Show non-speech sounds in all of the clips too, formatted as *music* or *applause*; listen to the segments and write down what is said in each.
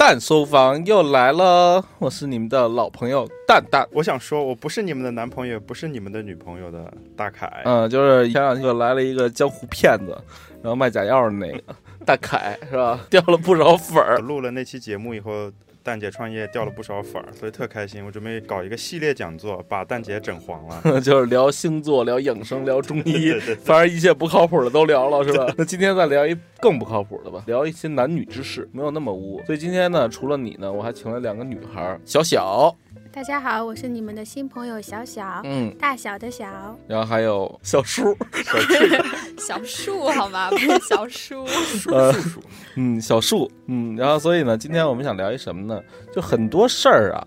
蛋收房又来了，我是你们的老朋友蛋蛋。我想说，我不是你们的男朋友，不是你们的女朋友的大凯。嗯，就是前两天来了一个江湖骗子，然后卖假药的那个大凯是吧？掉了不少粉儿。录了那期节目以后。蛋姐创业掉了不少粉儿，所以特开心。我准备搞一个系列讲座，把蛋姐整黄了。*laughs* 就是聊星座、聊养生、聊中医，*laughs* 反正一切不靠谱的都聊了，是吧？那今天再聊一更不靠谱的吧，聊一些男女之事，没有那么污。所以今天呢，除了你呢，我还请了两个女孩，小小。大家好，我是你们的新朋友小小，嗯，大小的小，然后还有小树，小树好吗？不是小树，树树，嗯，小树，嗯，然后所以呢，今天我们想聊一什么呢？就很多事儿啊，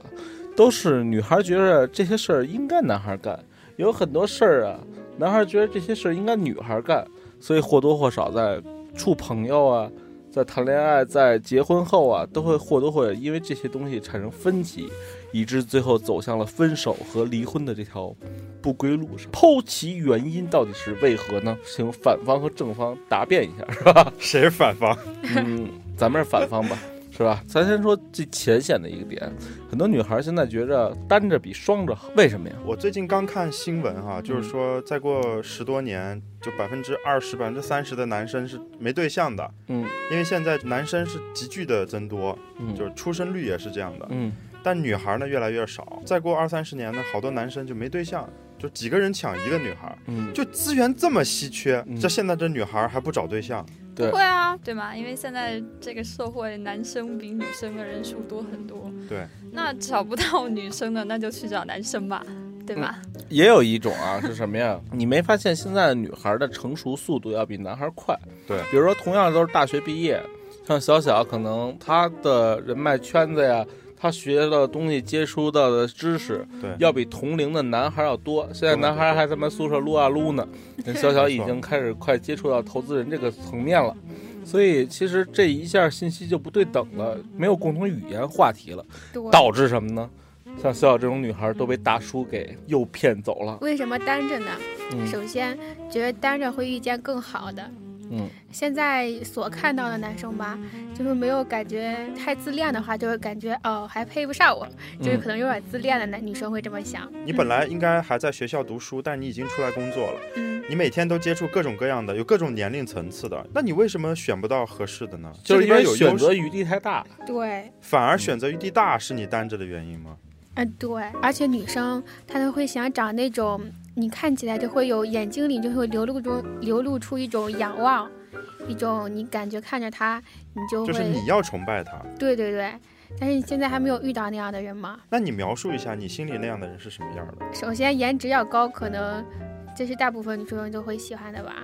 都是女孩觉得这些事儿应该男孩干，有很多事儿啊，男孩觉得这些事儿应该女孩干，所以或多或少在处朋友啊。在谈恋爱，在结婚后啊，都会或多或少因为这些东西产生分歧，以致最后走向了分手和离婚的这条不归路上。剖其原因到底是为何呢？请反方和正方答辩一下，是吧？谁是反方？嗯，咱们是反方吧。是吧？咱先说最浅显的一个点，很多女孩现在觉着单着比双着好，为什么呀？我最近刚看新闻哈，就是说再过十多年，就百分之二十、百分之三十的男生是没对象的。嗯，因为现在男生是急剧的增多，嗯，就是出生率也是这样的。嗯，但女孩呢越来越少，再过二三十年呢，好多男生就没对象，就几个人抢一个女孩。嗯，就资源这么稀缺，这现在这女孩还不找对象？对，会啊，对吗？因为现在这个社会，男生比女生的人数多很多。对，那找不到女生的，那就去找男生吧，对吧？也有一种啊，是什么呀？你没发现现在女孩的成熟速度要比男孩快？对，比如说同样都是大学毕业，像小小，可能她的人脉圈子呀。他学的东西、接触到的知识，对，要比同龄的男孩要多。现在男孩还在们宿舍撸啊撸呢，*laughs* 小小已经开始快接触到投资人这个层面了，所以其实这一下信息就不对等了，没有共同语言话题了，导致什么呢？像小小这种女孩都被大叔给诱骗走了。为什么单着呢？首先觉得单着会遇见更好的。嗯，现在所看到的男生吧，就是没有感觉太自恋的话，就会感觉哦还配不上我，就是可能有点自恋的男女生会这么想。你本来应该还在学校读书，但你已经出来工作了，嗯，你每天都接触各种各样的，有各种年龄层次的，那你为什么选不到合适的呢？就是因为选择余地太大。对，反而选择余地大是你单着的原因吗？嗯，对，而且女生她都会想找那种。你看起来就会有眼睛里就会流露出流露出一种仰望，一种你感觉看着他，你就会就是你要崇拜他。对对对，但是你现在还没有遇到那样的人吗？那你描述一下你心里那样的人是什么样的？首先颜值要高，可能这是大部分女生都会喜欢的吧。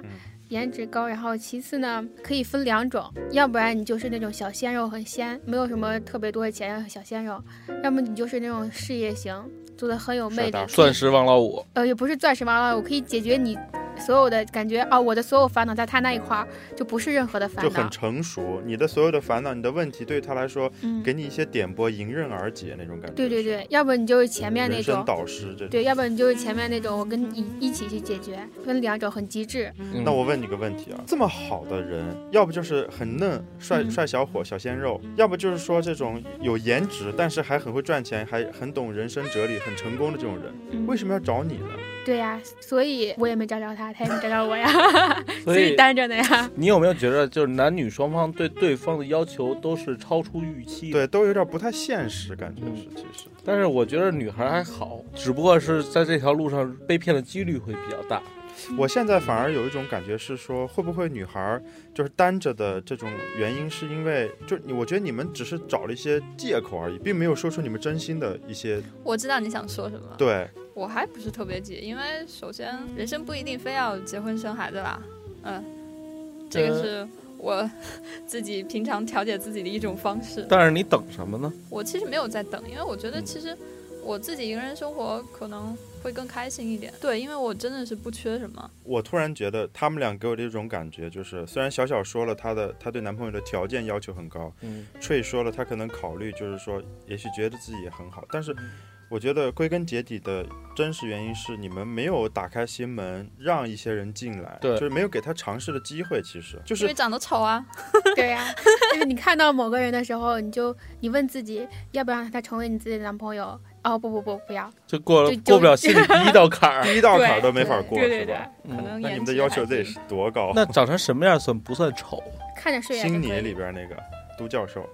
颜值高，然后其次呢，可以分两种，要不然你就是那种小鲜肉，很鲜，没有什么特别多的钱，小鲜肉；要么你就是那种事业型，做的很有魅力，钻石王老五。呃，也不是钻石王老五，可以解决你。所有的感觉啊，我的所有烦恼在他那一块儿就不是任何的烦恼，就很成熟。你的所有的烦恼，你的问题，对于他来说，给你一些点拨，迎刃而解那种感觉。对对对，要不你就是前面那种导师，这对，要不你就是前面那种，我跟你一起去解决，分两种很极致。那我问你个问题啊，这么好的人，要不就是很嫩帅帅小伙小鲜肉，要不就是说这种有颜值，但是还很会赚钱，还很懂人生哲理，很成功的这种人，为什么要找你呢？对呀，所以我也没找着他，他也没找着我呀，*laughs* 所以单着呢呀。*laughs* 你有没有觉得，就是男女双方对对方的要求都是超出预期？对，都有点不太现实，感觉是其实。但是我觉得女孩还好，只不过是在这条路上被骗的几率会比较大。我现在反而有一种感觉是说，会不会女孩就是单着的这种原因，是因为就你，我觉得你们只是找了一些借口而已，并没有说出你们真心的一些。我知道你想说什么。对，我还不是特别急，因为首先人生不一定非要结婚生孩子啦，嗯，这个是我 *laughs* 自己平常调节自己的一种方式。但是你等什么呢？我其实没有在等，因为我觉得其实我自己一个人生活可能。会更开心一点。对，因为我真的是不缺什么。我突然觉得他们俩给我的一种感觉就是，虽然小小说了她的她对男朋友的条件要求很高，嗯，翠说了她可能考虑就是说，也许觉得自己也很好，但是。我觉得归根结底的真实原因是你们没有打开心门，让一些人进来，对，就是没有给他尝试的机会。其实就是因为长得丑啊，*laughs* 对呀，就是你看到某个人的时候，你就你问自己要不要让他成为你自己的男朋友？哦，不不不，不要，就过了过不了心里第一道坎儿，*laughs* 第一道坎儿都没法过，对对对，可能那你们的要求得是多高？那长成什么样算不算丑？看着顺眼。星爷里边那个都教授。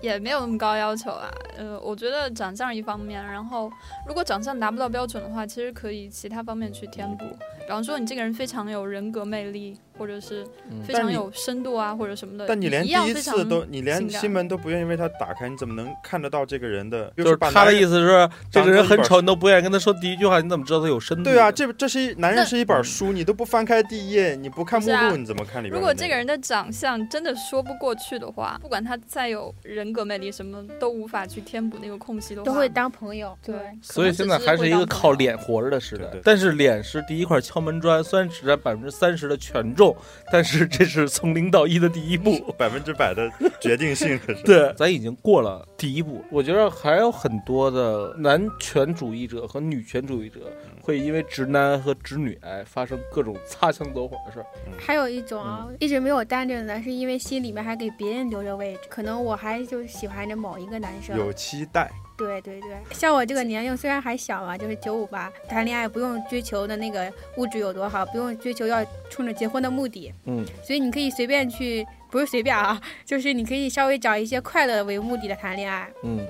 也没有那么高要求啊，呃，我觉得长相一方面，然后如果长相达不到标准的话，其实可以其他方面去填补，比方说你这个人非常有人格魅力。或者是非常有深度啊，或者什么的。但你连第一次都，你连心门都不愿意为他打开，你怎么能看得到这个人的？就是他的意思是，这个人很丑，你都不愿意跟他说第一句话，你怎么知道他有深度？对啊，这这是一男人是一本书，你都不翻开第一页，你不看目录，你怎么看里边？如果这个人的长相真的说不过去的话，不管他再有人格魅力，什么都无法去填补那个空隙的话，都会当朋友。对，所以现在还是一个靠脸活着的时代。但是脸是第一块敲门砖，虽然只占百分之三十的权重，但是。这是从零到一的第一步，百分之百的决定性。*laughs* 对，咱已经过了第一步。我觉得还有很多的男权主义者和女权主义者会因为直男和直女癌发生各种擦枪走火的事儿。还有一种啊，一直没有单着的，是因为心里面还给别人留着位置。可能我还就喜欢着某一个男生，有期待。对对对，像我这个年龄虽然还小嘛，就是九五吧，谈恋爱不用追求的那个物质有多好，不用追求要冲着结婚的目的，嗯，所以你可以随便去，不是随便啊，*laughs* 就是你可以稍微找一些快乐为目的的谈恋爱，嗯，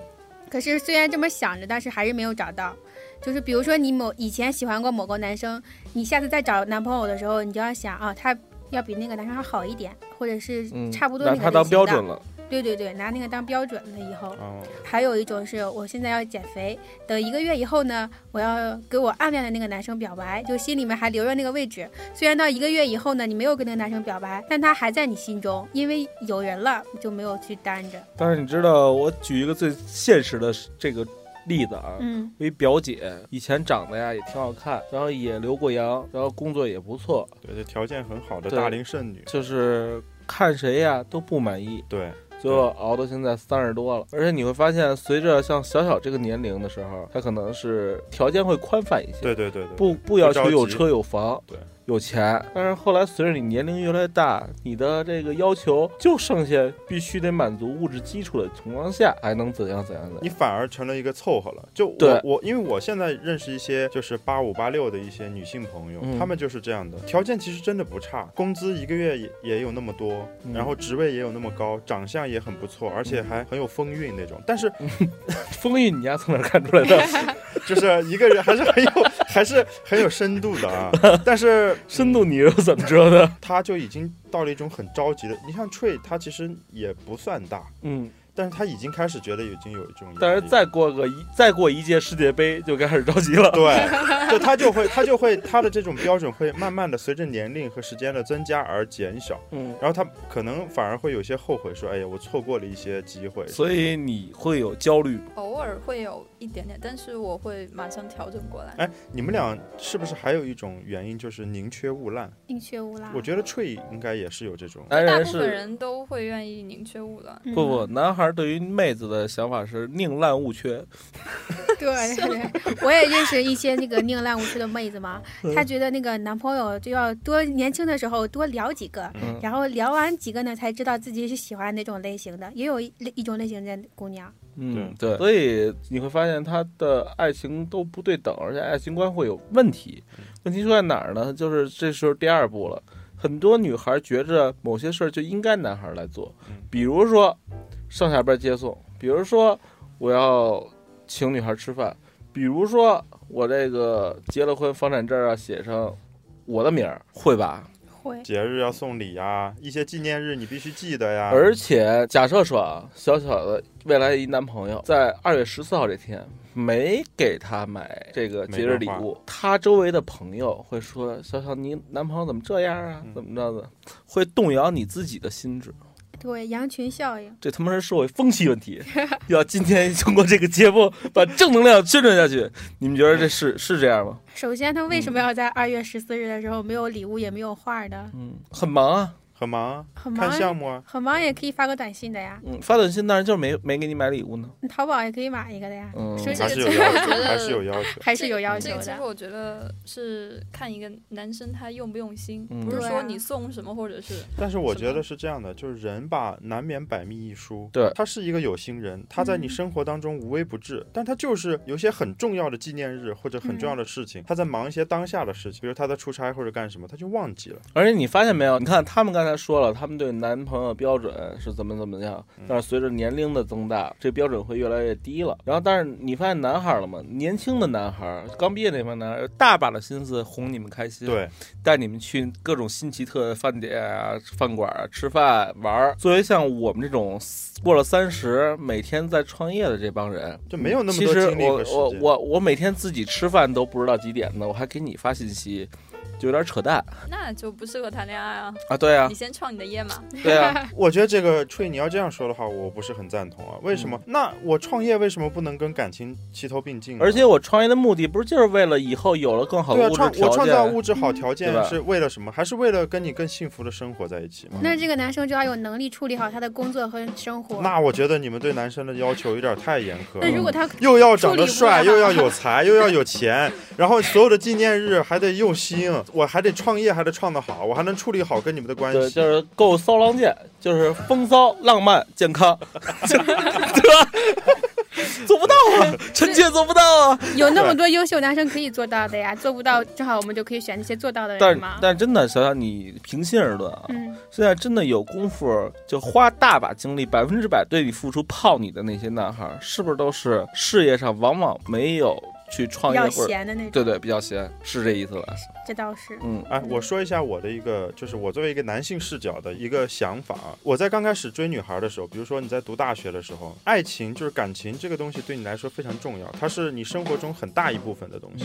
可是虽然这么想着，但是还是没有找到，就是比如说你某以前喜欢过某个男生，你下次再找男朋友的时候，你就要想啊，他要比那个男生还好一点，或者是差不多那个拿他当标准了。对对对，拿那个当标准了以后，还有一种是我现在要减肥，等一个月以后呢，我要给我暗恋的那个男生表白，就心里面还留着那个位置。虽然到一个月以后呢，你没有跟那个男生表白，但他还在你心中，因为有人了，就没有去单着。但是你知道，我举一个最现实的这个例子啊，嗯，我一表姐以前长得呀也挺好看，然后也留过洋，然后工作也不错，对，这条件很好的大龄剩女，就是看谁呀都不满意，对。就熬到现在三十多了，而且你会发现，随着像小小这个年龄的时候，他可能是条件会宽泛一些，对对对对，不不要求有车有房，对。有钱，但是后来随着你年龄越来越大，你的这个要求就剩下必须得满足物质基础的情况下，还能怎样怎样的？你反而成了一个凑合了。就我我，因为我现在认识一些就是八五八六的一些女性朋友，她们就是这样的，条件其实真的不差，工资一个月也也有那么多，然后职位也有那么高，长相也很不错，而且还很有风韵那种。但是 *laughs* 风韵你家从哪看出来的？*laughs* 就是一个人还是很有还是很有深度的啊，*laughs* 但是。深度你又怎么知道的？*laughs* 他就已经到了一种很着急的。你像 Tree，他其实也不算大，嗯。但是他已经开始觉得已经有一种，但是再过个一再过一届世界杯就开始着急了。对，*laughs* 就他就会他就会他的这种标准会慢慢的随着年龄和时间的增加而减小。嗯，然后他可能反而会有些后悔，说哎呀，我错过了一些机会。所以你会有焦虑？偶尔会有一点点，但是我会马上调整过来。哎，你们俩是不是还有一种原因就是宁缺毋滥？宁缺毋滥。我觉得 Tree 应该也是有这种。男大部分人都会愿意宁缺毋滥。不不，男孩。对于妹子的想法是宁滥勿缺，*laughs* 对对，我也认识一些那个宁滥勿缺的妹子嘛。她觉得那个男朋友就要多年轻的时候多聊几个，然后聊完几个呢，才知道自己是喜欢哪种类型的。也有一一种类型的姑娘，嗯对，所以你会发现他的爱情都不对等，而且爱情观会有问题。问题出在哪儿呢？就是这时候第二步了。很多女孩觉着某些事儿就应该男孩来做，比如说上下班接送，比如说我要请女孩吃饭，比如说我这个结了婚房产证啊写上我的名儿，会吧？会。节日要送礼呀，一些纪念日你必须记得呀。而且假设说啊，小小的未来一男朋友在二月十四号这天。没给他买这个节日礼物，他周围的朋友会说：“小小，你男朋友怎么这样啊？怎么着的？”会动摇你自己的心智。对，羊群效应。这他妈是社会风气问题，要今天通过这个节目把正能量宣传下去。你们觉得这是是这样吗？首先，他为什么要在二月十四日的时候没有礼物也没有画呢？嗯，很忙啊。很忙，很忙，看项目啊，很忙也可以发个短信的呀。嗯，发短信当然就是没没给你买礼物呢。淘宝也可以买一个的呀。嗯，还是有要求，*laughs* 还是有要求，还是有要求的。其实我觉得是看一个男生他用不用心，嗯、不是说你送什么或者是。但是我觉得是这样的，就是人吧，难免百密一疏。对，他是一个有心人，他在你生活当中无微不至，但他就是有些很重要的纪念日或者很重要的事情，他在忙一些当下的事情，比如他在出差或者干什么，他就忘记了。而且你发现没有？你看他们刚才说了，他们对。男朋友标准是怎么怎么样，但是随着年龄的增大，这标准会越来越低了。然后，但是你发现男孩了吗？年轻的男孩，刚毕业那帮男孩，大把的心思哄你们开心，对，带你们去各种新奇特的饭店啊、饭馆啊吃饭玩。作为像我们这种过了三十，每天在创业的这帮人，就没有那么多精力我我我我每天自己吃饭都不知道几点呢，我还给你发信息。就有点扯淡，那就不适合谈恋爱啊！啊，对啊，你先创你的业嘛。对啊，*laughs* 我觉得这个吹你要这样说的话，我不是很赞同啊。为什么？那我创业为什么不能跟感情齐头并进？而且我创业的目的不是就是为了以后有了更好的物质条件？我创造物质好条件是为了什么？还是为了跟你更幸福的生活在一起吗？那这个男生就要有能力处理好他的工作和生活。那我觉得你们对男生的要求有点太严苛。那如果他又要长得帅，又要有才，又要有钱，然后所有的纪念日还得用心，我还得创业。还得创得好，我还能处理好跟你们的关系，就是够骚浪贱，就是风骚、浪漫、健康，*laughs* 对吧？做不到啊，臣妾做不到啊。有那么多优秀男生可以做到的呀，做不到，正好我们就可以选那些做到的人嘛。但但真的，小小你平心而论啊，现在真的有功夫就花大把精力，百分之百对你付出泡你的那些男孩，是不是都是事业上往往没有？去创业或者对对比较闲，是这意思吧？这倒是。嗯，哎，我说一下我的一个，就是我作为一个男性视角的一个想法。我在刚开始追女孩的时候，比如说你在读大学的时候，爱情就是感情这个东西对你来说非常重要，它是你生活中很大一部分的东西，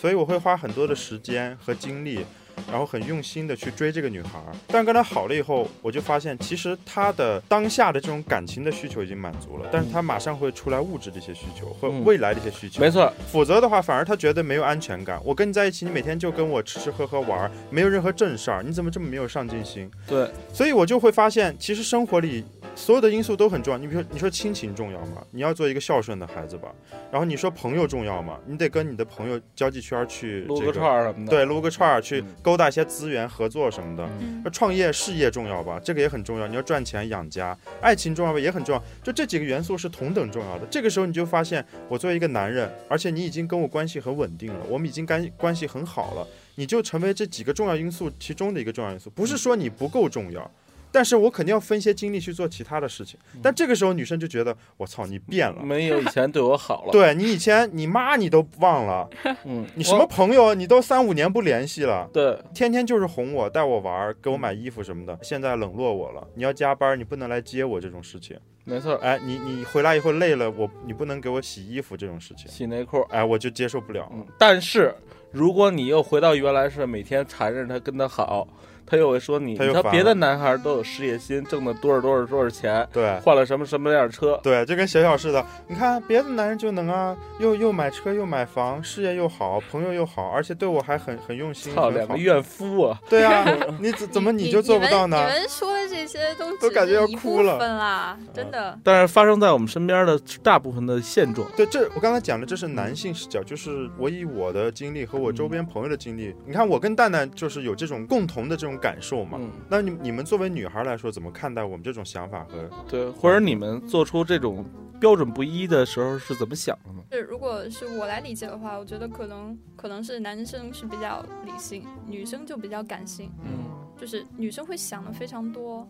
所以我会花很多的时间和精力。然后很用心的去追这个女孩，但跟她好了以后，我就发现其实她的当下的这种感情的需求已经满足了，但是她马上会出来物质的一些需求和未来的一些需求。没错，否则的话，反而她觉得没有安全感。我跟你在一起，你每天就跟我吃吃喝喝玩，没有任何正事儿，你怎么这么没有上进心？对，所以我就会发现，其实生活里。所有的因素都很重要。你比如说，你说亲情重要吗？你要做一个孝顺的孩子吧。然后你说朋友重要吗？你得跟你的朋友交际圈去撸个串儿什么的。对，撸个串儿去勾搭一些资源合作什么的。那创业事业重要吧？这个也很重要。你要赚钱养家，爱情重要吧？也很重要。就这几个元素是同等重要的。这个时候你就发现，我作为一个男人，而且你已经跟我关系很稳定了，我们已经关关系很好了，你就成为这几个重要因素其中的一个重要因素。不是说你不够重要。但是我肯定要分些精力去做其他的事情，但这个时候女生就觉得我操你变了，没有以前对我好了。*laughs* 对你以前你妈你都忘了，嗯，你什么朋友你都三五年不联系了，对，天天就是哄我带我玩，给我买衣服什么的，现在冷落我了。你要加班，你不能来接我这种事情，没错。哎，你你回来以后累了，我你不能给我洗衣服这种事情，洗内裤，哎，我就接受不了。嗯，但是如果你又回到原来是每天缠着他跟他好。他又会说你，他别的男孩都有事业心，挣的多少多少多少钱，对，换了什么什么样的车，对，就跟小小似的。你看别的男人就能啊，又又买车又买房，事业又好，朋友又好，而且对我还很很用心。操，两个怨妇啊！对啊，*laughs* 你怎怎么你就做不到呢？你们说的这些都都感觉要哭了啦，真的。但是发生在我们身边的大部分的现状，对，这我刚才讲的这是男性视角，就是我以我的经历和我周边朋友的经历，你看我跟蛋蛋就是有这种共同的这种感受嘛。那你你们作为女孩来说，怎么看待我们这种想法和对，或者你们做出这种标准不一的时候是怎么想的呢？是如果是我来理解的话，我觉得可能可能是男生是比较理性，女生就比较感性。嗯，就是女生会想的非常多，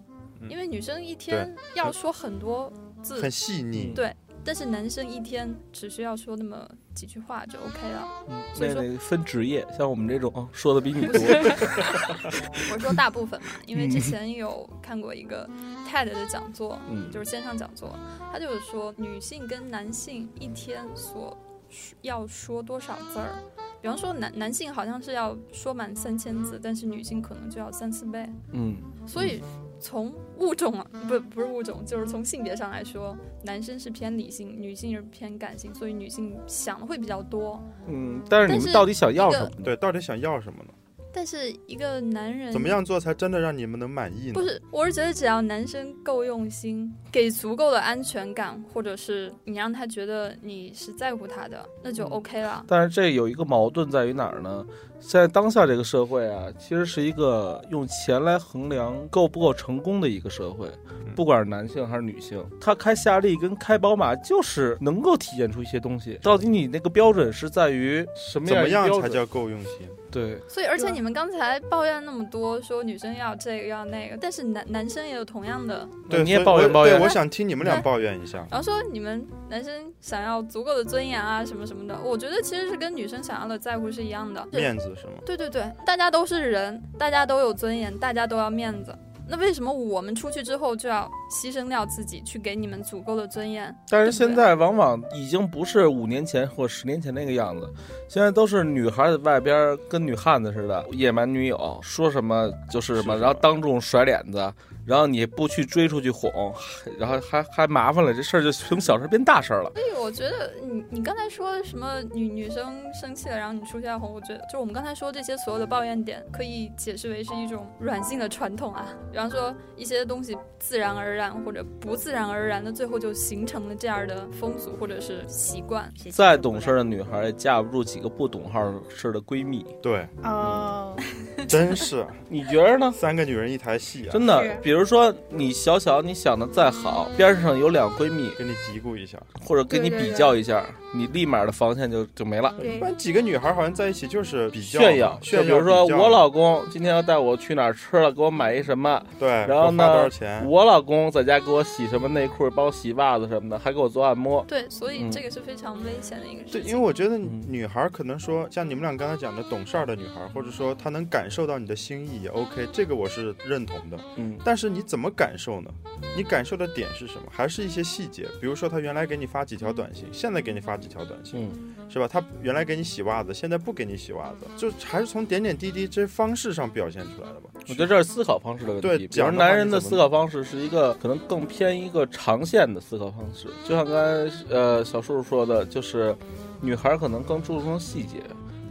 因为女生一天要说很多字，很细腻。对。但是男生一天只需要说那么几句话就 OK 了。嗯，那得分职业，像我们这种说的比你多。*laughs* 我说大部分嘛，因为之前有看过一个 TED 的讲座，嗯，就是线上讲座，他就是说女性跟男性一天所要说多少字儿，比方说男男性好像是要说满三千字，但是女性可能就要三四倍。嗯，所以。从物种啊不不是物种，就是从性别上来说，男生是偏理性，女性是偏感性，所以女性想的会比较多。嗯，但是你们到底想要什么？对，到底想要什么呢？但是一个男人怎么样做才真的让你们能满意呢？不是，我是觉得只要男生够用心，给足够的安全感，或者是你让他觉得你是在乎他的，那就 OK 了。但是这有一个矛盾在于哪儿呢？现在当下这个社会啊，其实是一个用钱来衡量够不够成功的一个社会，不管是男性还是女性，他开夏利跟开宝马就是能够体现出一些东西。到底你那个标准是在于什么怎么样才叫够用心？对，所以，而且你们刚才抱怨那么多，说女生要这个要那个，但是男男生也有同样的。对，你也抱怨抱怨对，我想听你们俩抱怨一下。然后说你们男生想要足够的尊严啊，什么什么的，我觉得其实是跟女生想要的在乎是一样的。面子是吗？对对对，大家都是人，大家都有尊严，大家都要面子。那为什么我们出去之后就要牺牲掉自己，去给你们足够的尊严？但是现在往往已经不是五年前或十年前那个样子，现在都是女孩在外边跟女汉子似的，野蛮女友，说什么就是什么，然后当众甩脸子，然后你不去追出去哄，然后还还麻烦了，这事儿就从小事变大事儿了。所以我觉得你你刚才说什么女女生生气了，然后你出去要哄，我觉得就我们刚才说这些所有的抱怨点，可以解释为是一种软性的传统啊。比方说一些东西自然而然或者不自然而然的，最后就形成了这样的风俗或者是习惯。再懂事的女孩也架不住几个不懂号事的闺蜜，对，哦，*laughs* 真是你觉得呢？三个女人一台戏啊！真的，比如说你小小你想的再好，边上有两闺蜜，跟你嘀咕一下，或者跟你比较一下，你立马的防线就就没了。一般几个女孩好像在一起就是比较炫耀，就炫耀。比如说我老公今天要带我去哪儿吃了，给我买一什么，对，然后呢少钱？我老公在家给我洗什么内裤，帮我洗袜子什么的，还给我做按摩。对，所以嗯这个是非常危险的一个事情对，因为我觉得嗯女孩可能说像你们俩刚才讲的懂事儿的女孩，或者说她能感受到你的心意也 OK，这个我是认同的。嗯，但是你怎么感受呢？你感受的点是什么？还是一些细节，比如说他原来给你发几条短信，现在给你发几条短信，嗯，是吧？他原来给你洗袜子，现在不给你洗袜子，就还是从点点滴滴这些方式上表现出来的吧？我觉得这是思考方式的问对题。比如讲男人的思考方式是一个可能更偏一个长线的思考方式，就像刚才呃小树说的，就是女孩可能更注重细节。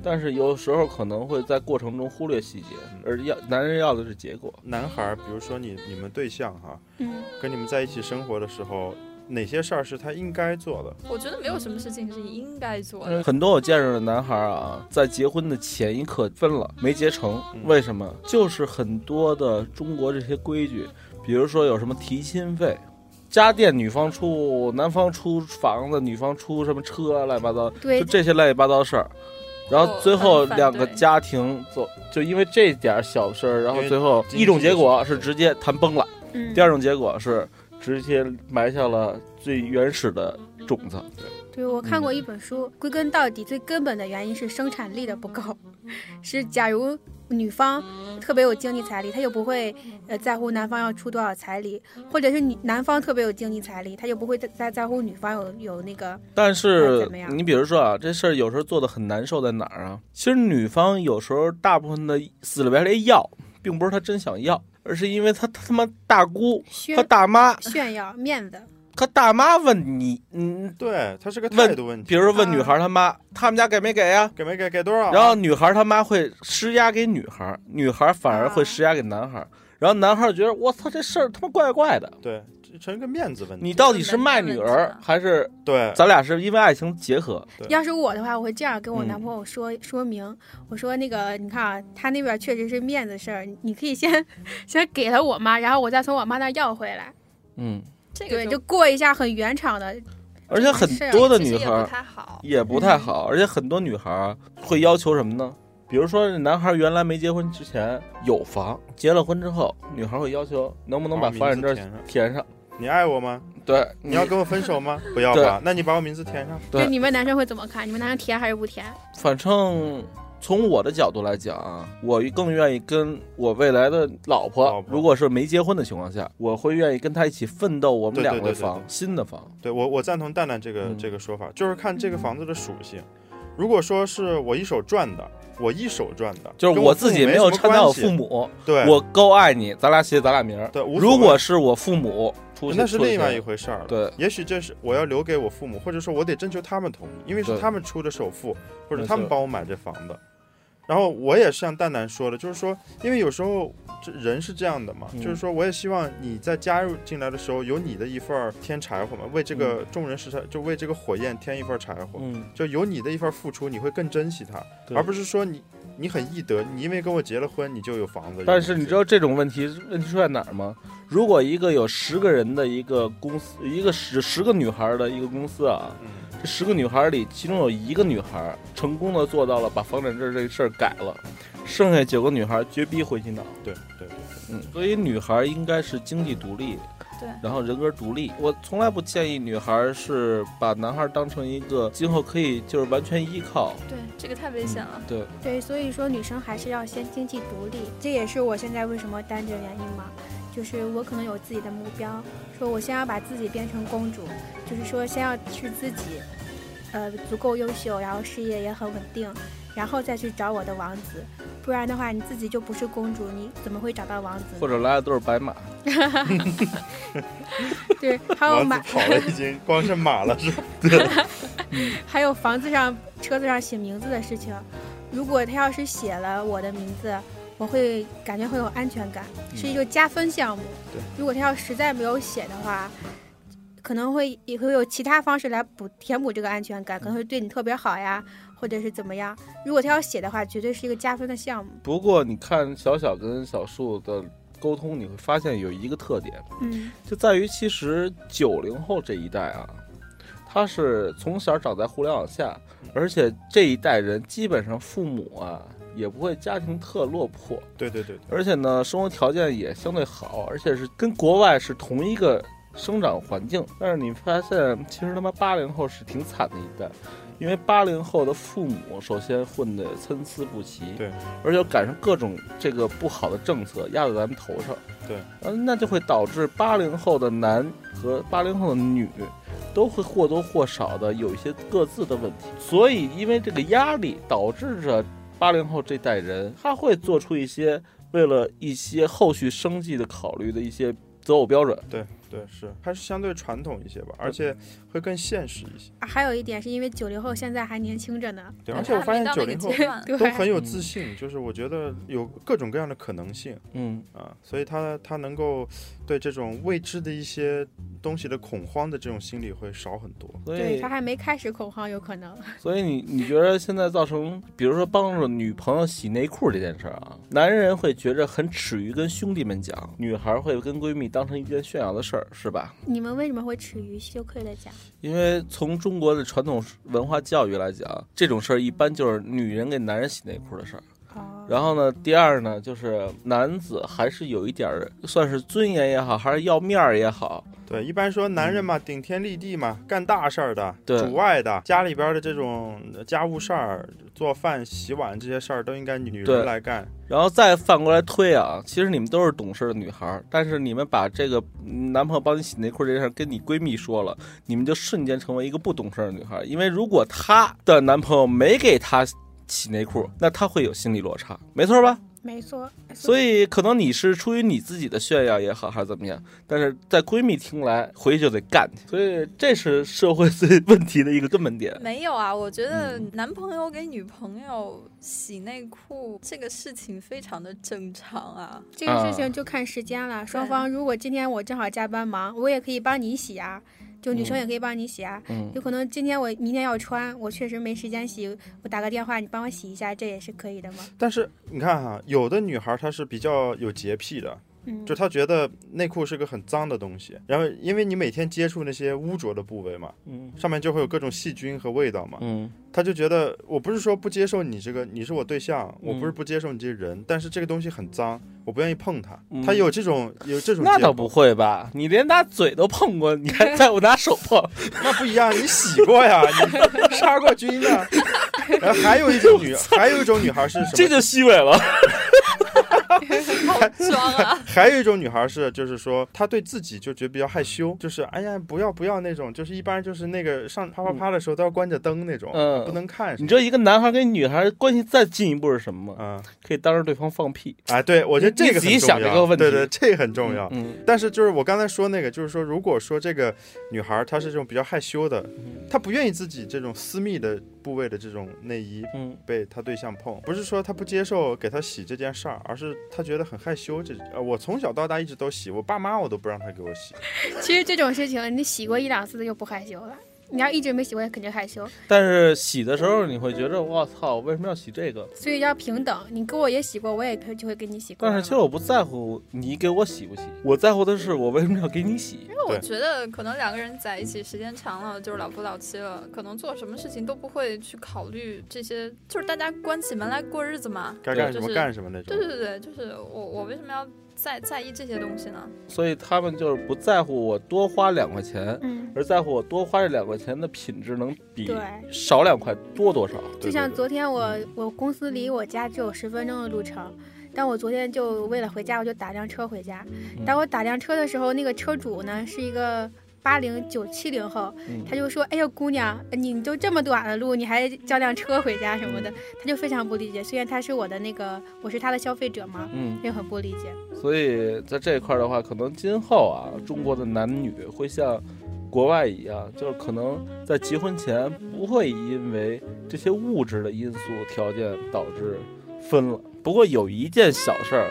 但是有时候可能会在过程中忽略细节，而要男人要的是结果。男孩儿，比如说你你们对象哈，嗯，跟你们在一起生活的时候，哪些事儿是他应该做的？我觉得没有什么事情是应该做的。嗯，很多我见着的男孩啊，在结婚的前一刻分了，没结成，嗯为什么？就是很多的中国这些规矩，比如说有什么提亲费。家电女方出，男方出房子，女方出什么车，乱七八糟，对就，这些乱七八糟的事儿。然后最后两个家庭走，就因为这点儿小事儿，然后最后一种结果是直接谈崩了，嗯，第二种结果是直接埋下了最原始的种子。对，我看嗯过一本书，归根到底最根本的原因是生产力的不够，*laughs* 是假如女方特别有经济财力，她就不会呃在乎男方要出多少彩礼，或者是女男方特别有经济财力，他就不会再再在乎女方有有那个但是你比如说啊，这事儿有时候做的很难受在哪儿啊？其实女方有时候大部分的死了白赖要，并不是她真想要，而是因为她她他妈大姑、她大妈、炫耀面子。她大妈问你，嗯，对，他是个问态度问题。比如说问女孩他妈，他们家给没给呀、给没给给多少啊？然后女孩他妈会施压给女孩，女孩反而会施压给男孩，然后男孩觉得我操这事儿他妈怪怪的，对，这成一个面子问题。你到底是卖女儿还是对咱俩是因为爱情结合？要是我的话，我会这样跟我嗯男朋友说、说明，我说那个你看啊，他那边确实是面子事儿，你可以先先给了我妈，然后我再从我妈那儿要回来，嗯，对，这个就就过一下很原厂的，而且很多的女孩也不太好。也不太好，而且很多女孩啊会要求什么呢？比如说，男孩原来没结婚之前有房，结了婚之后，女孩会要求能不能把把房产证名字填上填上。你爱我吗？对，你要跟我分手吗？*laughs* 不要对吧？那你把我名字填上。对你们男生会怎么看？你们男生填还是不填？反正从我的角度来讲啊，我更愿意跟我未来的老婆，老婆如果是没结婚的情况下，我会愿意跟她一起奋斗，我们对对两个房新的房。对我，我赞同蛋蛋这个、嗯这个说法，就是看这个房子的属性。如果说是我一手赚的，我一手赚的，就是我自己没有掺到我父母，对，我够爱你，咱俩写咱俩名儿。对，如果是我父母那是另外一回。事儿了。对，也许这是我要留给我父母，或者说我得征求他们同意，因为是他们出的首付，或者他们帮我买这房的。然后我也像蛋蛋说的，就是说，因为有时候这人是这样的嘛，嗯就是说，我也希望你在加入进来的时候有你的一份添柴火嘛，为这个众人拾柴，就为这个火焰添一份柴火，嗯，就有你的一份付出，你会更珍惜它，而不是说你你很易得，你因为跟我结了婚，你就有房子。但是你知道这种问题问题出在哪儿吗？如果一个有十个人的一个公司，一个十十个女孩的一个公司啊，嗯，这十个女孩里，其中有一个女孩成功的做到了把房产证这事儿改了，剩下九个女孩绝逼回心脑。对对对，嗯，所以女孩应该是经济独立，对然后人格独立。我从来不建议女孩是把男孩当成一个今后可以就是完全依靠。对，这个太危险了。对，对，所以说女生还是要先经济独立，这也是我现在为什么单着原因嘛。就是我可能有自己的目标，说我先要把自己变成公主，就是说先要是自己，呃，足够优秀，然后事业也很稳定，然后再去找我的王子。不然的话，你自己就不是公主，你怎么会找到王子？或者来的都是白马。对，还有马，跑了 *laughs* 已经光是马了是吧？*laughs* 还有房子上、车子上写名字的事情。如果他要是写了我的名字，我会感觉会有安全感，是一个加分项目。对，如果他要实在没有写的话，可能会也会有其他方式来补填补这个安全感，可能会对你特别好呀，或者是怎么样。如果他要写的话，绝对是一个加分的项目。不过你看小小跟小树的沟通，你会发现有一个特点，嗯，就在于其实九零后这一代啊，他是从小长在互联网下，而且这一代人基本上父母啊也不会家庭特落魄，对对对对，而且呢生活条件也相对好，而且是跟国外是同一个生长环境。但是你发现，其实他妈八零后是挺惨的一代。因为八零后的父母首先混得参差不齐，对，而且赶上各种这个不好的政策压在咱们头上，对，嗯，那就会导致八零后的男和八零后的女都会或多或少的有一些各自的问题，所以因为这个压力，导致着八零后这代人他会做出一些为了一些后续生计的考虑的一些择偶标准。对对是，还是相对传统一些吧，而且会更现实一些。啊还有一点是因为九零后现在还年轻着呢，对，嗯而且我发现九零后都很有自信，就是我觉得有各种各样的可能性嗯，啊，所以他他能够对这种未知的一些东西的恐慌的这种心理会少很多。所以对他还没开始恐慌，有可能。*laughs* 所以你你觉得现在造成，比如说帮助女朋友洗内裤这件事儿啊，男人会觉着很耻于跟兄弟们讲，女孩会跟闺蜜当成一件炫耀的事儿，是吧？你们为什么会耻于羞愧的讲？因为从中国的传统文化教育来讲，这种事儿一般就是女人给男人洗内裤的事儿。哦，然后呢，第二呢，就是男子还是有一点儿算是尊严也好，还是要面儿也好，对，一般说男人嘛，顶天立地嘛，干大事儿的，主外的，家里边的这种家务事儿，做饭、洗碗这些事儿都应该女人来干。然后再反过来推啊，其实你们都是懂事的女孩儿，但是你们把这个嗯男朋友帮你洗内裤这件事儿跟你闺蜜说了，你们就瞬间成为一个不懂事儿的女孩儿。因为如果她的男朋友没给她洗内裤，那她会有心理落差，没错吧？没错，所以可能你是出于你自己的炫耀也好，还是怎么样，但是在闺蜜听来，回去就得干去。所以这是社会最 *laughs* 问题的一个根本点。没有啊，我觉得嗯男朋友给女朋友洗内裤这个事情非常的正常啊。这个事情就看时间了。双方如果今天我正好加班忙，我也可以帮你洗啊，就女生也可以帮你洗啊。嗯，有可能今天我明天要穿，我确实没时间洗，我打个电话你帮我洗一下，这也是可以的嘛。但是你看哈，有的女孩她是比较有洁癖的，嗯，就他觉得内裤是个很脏的东西，然后因为你每天接触那些污浊的部位嘛，嗯上面就会有各种细菌和味道嘛，嗯他就觉得我不是说不接受你这个，你是我对象，我不是嗯不接受你这个人，但是这个东西很脏，我不愿意碰它。嗯她有这种有这种那倒不会吧？你连拿嘴都碰过，你还 *laughs* 在我拿手碰？那不一样，你洗过呀，*laughs* 你杀过菌的。然后还有一种女，还有一种女孩是什么？这就虚伪了。*laughs* 好装啊！*laughs* 还有一种女孩是，就是说她对自己就觉得比较害羞，就是哎呀不要不要那种，就是一般就是那个上啪啪啪的时候都要关着灯那种，嗯不能看。你知道一个男孩跟女孩关系再进一步是什么吗？嗯，可以当着对方放屁。哎，对我觉得这个自己很重要想这个问题对对，这个很重要。嗯，但是就是我刚才说那个，就是说，如果说这个女孩她是这种比较害羞的，她不愿意自己这种私密的部位的这种内衣嗯被他对象碰，不是说他不接受给他洗这件事儿，而是他觉得很害羞。这呃，我从小到大一直都洗，我爸妈我都不让他给我洗。*laughs* 其实这种事情你洗过一两次就不害羞了，你要一直没洗过，肯定害羞。但是洗的时候你会觉得，我操，为什么要洗这个？所以要平等，你给我也洗过，我也就会给你洗过。但是其实我不在乎你给我洗不洗，我在乎的是我为什么要给你洗。因为我觉得可能两个人在一起时间长了，就是老夫老妻了，可能做什么事情都不会去考虑这些，就是大家关起门来过日子嘛。该干什么干什么那种。对对对，就是我我为什么要在在意这些东西呢？所以他们就是不在乎我多花两块钱，嗯，而在乎我多花这两块钱的品质能比对少两块多多少。就像昨天我我公司离我家只有十分钟的路程，但我昨天就为了回家，我就打辆车回家。嗯当我打辆车的时候，那个车主呢是一个八零九七零后，嗯他就说：“哎呦，姑娘，你都这么短的路，你还叫辆车回家什么的。”嗯他就非常不理解。虽然他是我的那个，我是他的消费者嘛，嗯，也很不理解。所以在这一块儿的话，可能今后啊，中国的男女会像国外一样，就是可能在结婚前不会因为这些物质的因素条件导致分了。不过有一件小事儿，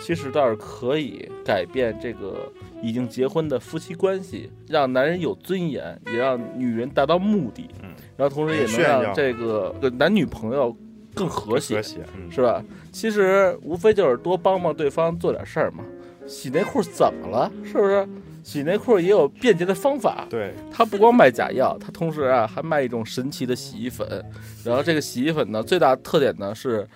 其实倒是可以改变这个已经结婚的夫妻关系，让男人有尊严，也让女人达到目的。嗯，然后同时也能让这个呃男女朋友更和谐和。谐，嗯，是吧？其实无非就是多帮帮对方做点事儿嘛。洗内裤怎么了？是不是？洗内裤也有便捷的方法。对，他不光卖假药，他同时啊还卖一种神奇的洗衣粉。然后这个洗衣粉呢，最大的特点呢是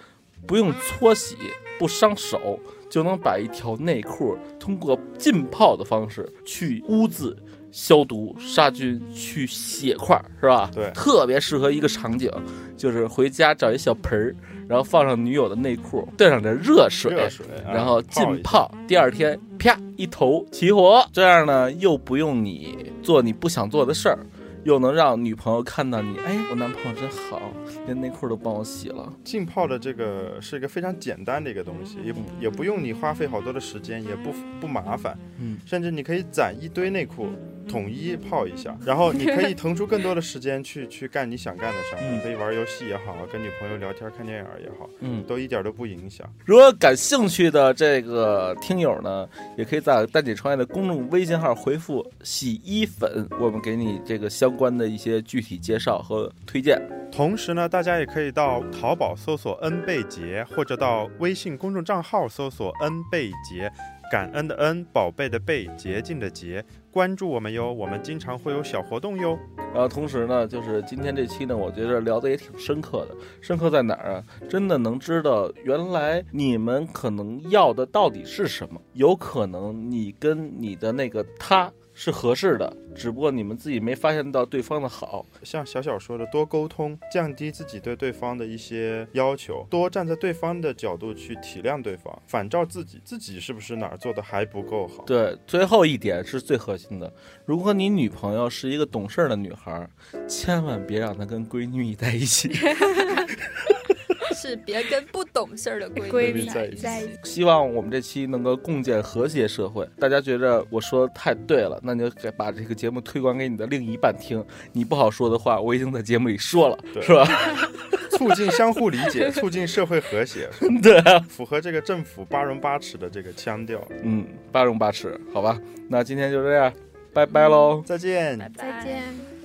不用搓洗，不伤手，就能把一条内裤通过浸泡的方式去污渍。消毒、杀菌、去血块，是吧？对特别适合一个场景，就是回家找一小盆儿，然后放上女友的内裤，兑上点热水，热水，啊然后浸泡，第二天啪一头起火，这样呢又不用你做你不想做的事儿，又能让女朋友看到你，哎，我男朋友真好，连内裤都帮我洗了。浸泡的这个是一个非常简单的一个东西，也不也不用你花费好多的时间，也不不麻烦，嗯，甚至你可以攒一堆内裤，统一泡一下，然后你可以腾出更多的时间去去干你想干的事儿，嗯你可以玩游戏也好，跟女朋友聊天、看电影也好，嗯，都一点都不影响。如果感兴趣的这个听友呢，也可以在蛋姐创业的公众微信号回复“洗衣粉”，我们给你这个相关的一些具体介绍和推荐。同时呢，大家也可以到淘宝搜索“恩贝杰”，或者到微信公众账号搜索“恩贝节”，感恩的恩，宝贝的贝，洁净的洁，关注我们哟，我们经常会有小活动哟。然后同时呢，就是今天这期呢，我觉得聊的也挺深刻的。深刻在哪儿啊？真的能知道原来你们可能要的到底是什么。有可能你跟你的那个他是合适的，只不过你们自己没发现到对方的好。像小小说的，多沟通，降低自己对对方的一些要求，多站在对方的角度去体谅对方，反照自己，自己是不是哪儿做的还不够好？对，最后一点是最核心的。如果你女朋友是一个懂事儿的女孩儿，千万别让她跟闺女在一起。*laughs* 是别跟不懂事儿的闺闺蜜蜜在一起。希望我们这期能够共建和谐社会。大家觉得我说的太对了，那你就给把这个节目推广给你的另一半听。你不好说的话，我已经在节目里说了，对是吧？*laughs* 促进相互理解，*laughs* 促进社会和谐，*laughs* 对啊，符合这个政府八荣八耻的这个腔调。嗯，八荣八耻，好吧。那今天就这样，拜拜喽。再见。拜拜再见。